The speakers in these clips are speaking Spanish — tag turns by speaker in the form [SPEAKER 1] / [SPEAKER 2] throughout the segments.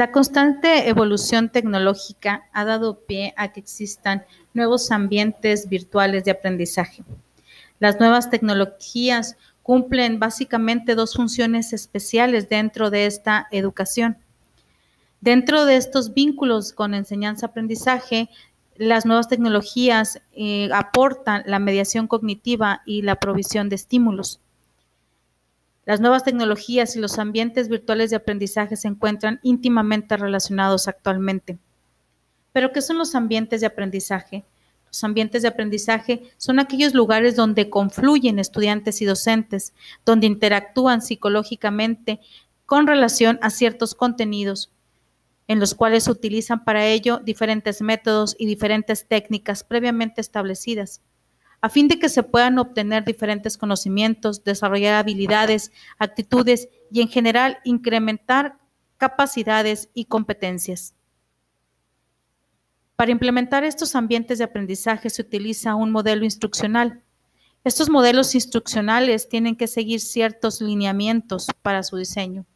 [SPEAKER 1] La constante evolución tecnológica ha dado pie a que existan nuevos ambientes virtuales de aprendizaje. Las nuevas tecnologías cumplen básicamente dos funciones especiales dentro de esta educación. Dentro de estos vínculos con enseñanza-aprendizaje, las nuevas tecnologías eh, aportan la mediación cognitiva y la provisión de estímulos. Las nuevas tecnologías y los ambientes virtuales de aprendizaje se encuentran íntimamente relacionados actualmente. Pero, ¿qué son los ambientes de aprendizaje? Los ambientes de aprendizaje son aquellos lugares donde confluyen estudiantes y docentes, donde interactúan psicológicamente con relación a ciertos contenidos, en los cuales se utilizan para ello diferentes métodos y diferentes técnicas previamente establecidas a fin de que se puedan obtener diferentes conocimientos, desarrollar habilidades, actitudes y en general incrementar capacidades y competencias. Para implementar estos ambientes de aprendizaje se utiliza un modelo instruccional. Estos modelos instruccionales tienen que seguir ciertos lineamientos para su diseño.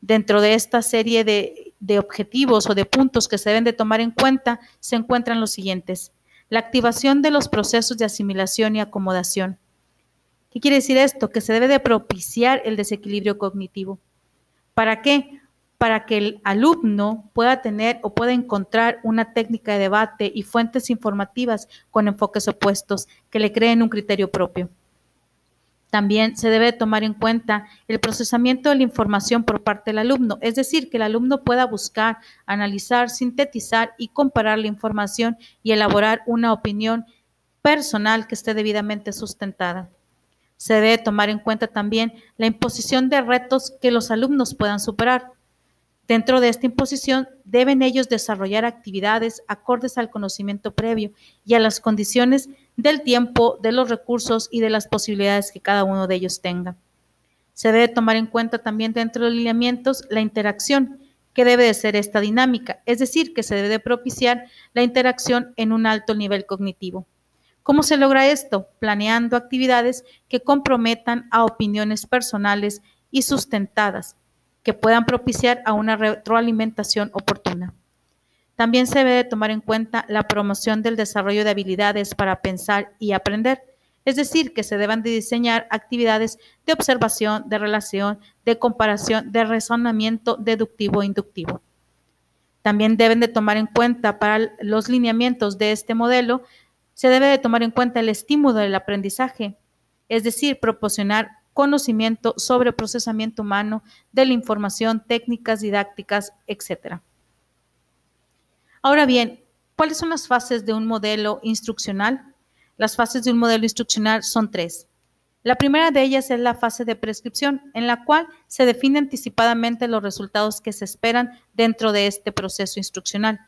[SPEAKER 1] Dentro de esta serie de, objetivos o de puntos que se deben de tomar en cuenta se encuentran los siguientes la activación de los procesos de asimilación y acomodación. ¿Qué quiere decir esto? Que se debe de propiciar el desequilibrio cognitivo. ¿Para qué? Para que el alumno pueda tener o pueda encontrar una técnica de debate y fuentes informativas con enfoques opuestos que le creen un criterio propio. También se debe tomar en cuenta el procesamiento de la información por parte del alumno, es decir, que el alumno pueda buscar, analizar, sintetizar y comparar la información y elaborar una opinión personal que esté debidamente sustentada. Se debe tomar en cuenta también la imposición de retos que los alumnos puedan superar. Dentro de esta imposición deben ellos desarrollar actividades acordes al conocimiento previo y a las condiciones del tiempo, de los recursos y de las posibilidades que cada uno de ellos tenga. Se debe tomar en cuenta también dentro de los lineamientos la interacción, que debe de ser esta dinámica, es decir, que se debe de propiciar la interacción en un alto nivel cognitivo. ¿Cómo se logra esto? Planeando actividades que comprometan a opiniones personales y sustentadas, que puedan propiciar a una retroalimentación oportuna. También se debe tomar en cuenta la promoción del desarrollo de habilidades para pensar y aprender, es decir, que se deban de diseñar actividades de observación, de relación, de comparación, de razonamiento deductivo e inductivo. También deben de tomar en cuenta para los lineamientos de este modelo, se debe de tomar en cuenta el estímulo del aprendizaje, es decir, proporcionar conocimiento sobre procesamiento humano de la información, técnicas didácticas, etc. Ahora bien, ¿cuáles son las fases de un modelo instruccional? Las fases de un modelo instruccional son tres. La primera de ellas es la fase de prescripción, en la cual se define anticipadamente los resultados que se esperan dentro de este proceso instruccional.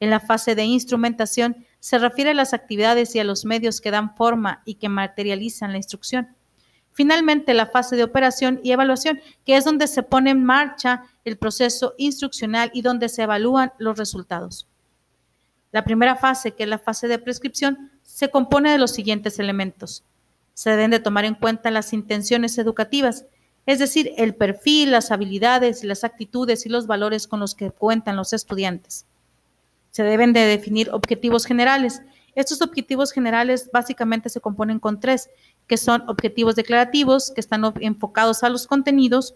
[SPEAKER 1] En la fase de instrumentación se refiere a las actividades y a los medios que dan forma y que materializan la instrucción. Finalmente, la fase de operación y evaluación, que es donde se pone en marcha el proceso instruccional y donde se evalúan los resultados. La primera fase, que es la fase de prescripción, se compone de los siguientes elementos. Se deben de tomar en cuenta las intenciones educativas, es decir, el perfil, las habilidades, las actitudes y los valores con los que cuentan los estudiantes. Se deben de definir objetivos generales. Estos objetivos generales básicamente se componen con tres, que son objetivos declarativos, que están enfocados a los contenidos,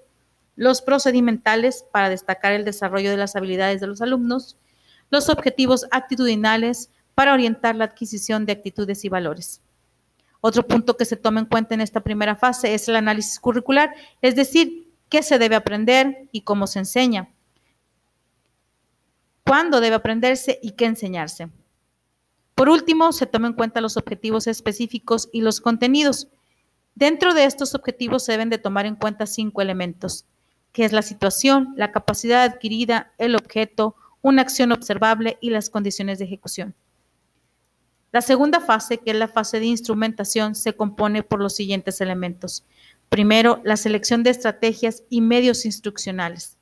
[SPEAKER 1] los procedimentales para destacar el desarrollo de las habilidades de los alumnos, los objetivos actitudinales para orientar la adquisición de actitudes y valores. Otro punto que se toma en cuenta en esta primera fase es el análisis curricular, es decir, qué se debe aprender y cómo se enseña, cuándo debe aprenderse y qué enseñarse. Por último, se toman en cuenta los objetivos específicos y los contenidos. Dentro de estos objetivos se deben de tomar en cuenta cinco elementos, que es la situación, la capacidad adquirida, el objeto, una acción observable y las condiciones de ejecución. La segunda fase, que es la fase de instrumentación, se compone por los siguientes elementos. Primero, la selección de estrategias y medios instruccionales.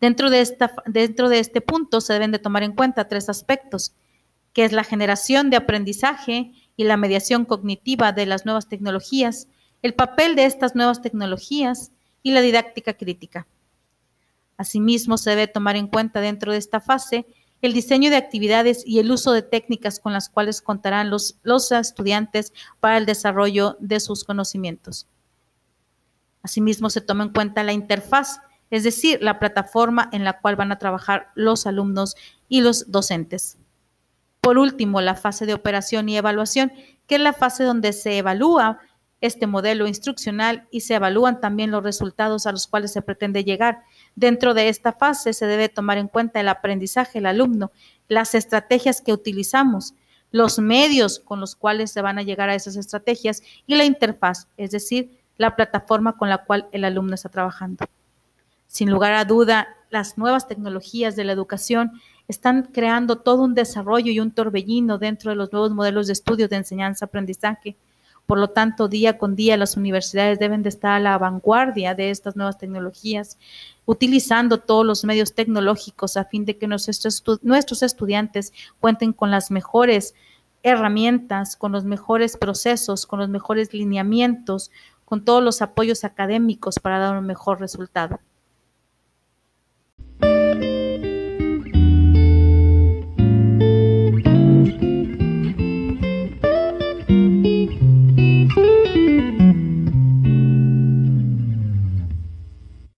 [SPEAKER 1] Dentro de, esta, dentro de este punto se deben de tomar en cuenta tres aspectos que es la generación de aprendizaje y la mediación cognitiva de las nuevas tecnologías, el papel de estas nuevas tecnologías y la didáctica crítica. Asimismo, se debe tomar en cuenta dentro de esta fase el diseño de actividades y el uso de técnicas con las cuales contarán los, los estudiantes para el desarrollo de sus conocimientos. Asimismo, se toma en cuenta la interfaz, es decir, la plataforma en la cual van a trabajar los alumnos y los docentes. Por último, la fase de operación y evaluación, que es la fase donde se evalúa este modelo instruccional y se evalúan también los resultados a los cuales se pretende llegar. Dentro de esta fase se debe tomar en cuenta el aprendizaje del alumno, las estrategias que utilizamos, los medios con los cuales se van a llegar a esas estrategias y la interfaz, es decir, la plataforma con la cual el alumno está trabajando. Sin lugar a duda, las nuevas tecnologías de la educación están creando todo un desarrollo y un torbellino dentro de los nuevos modelos de estudio de enseñanza-aprendizaje. Por lo tanto, día con día las universidades deben de estar a la vanguardia de estas nuevas tecnologías, utilizando todos los medios tecnológicos a fin de que nuestros, nuestros estudiantes cuenten con las mejores herramientas, con los mejores procesos, con los mejores lineamientos, con todos los apoyos académicos para dar un mejor resultado.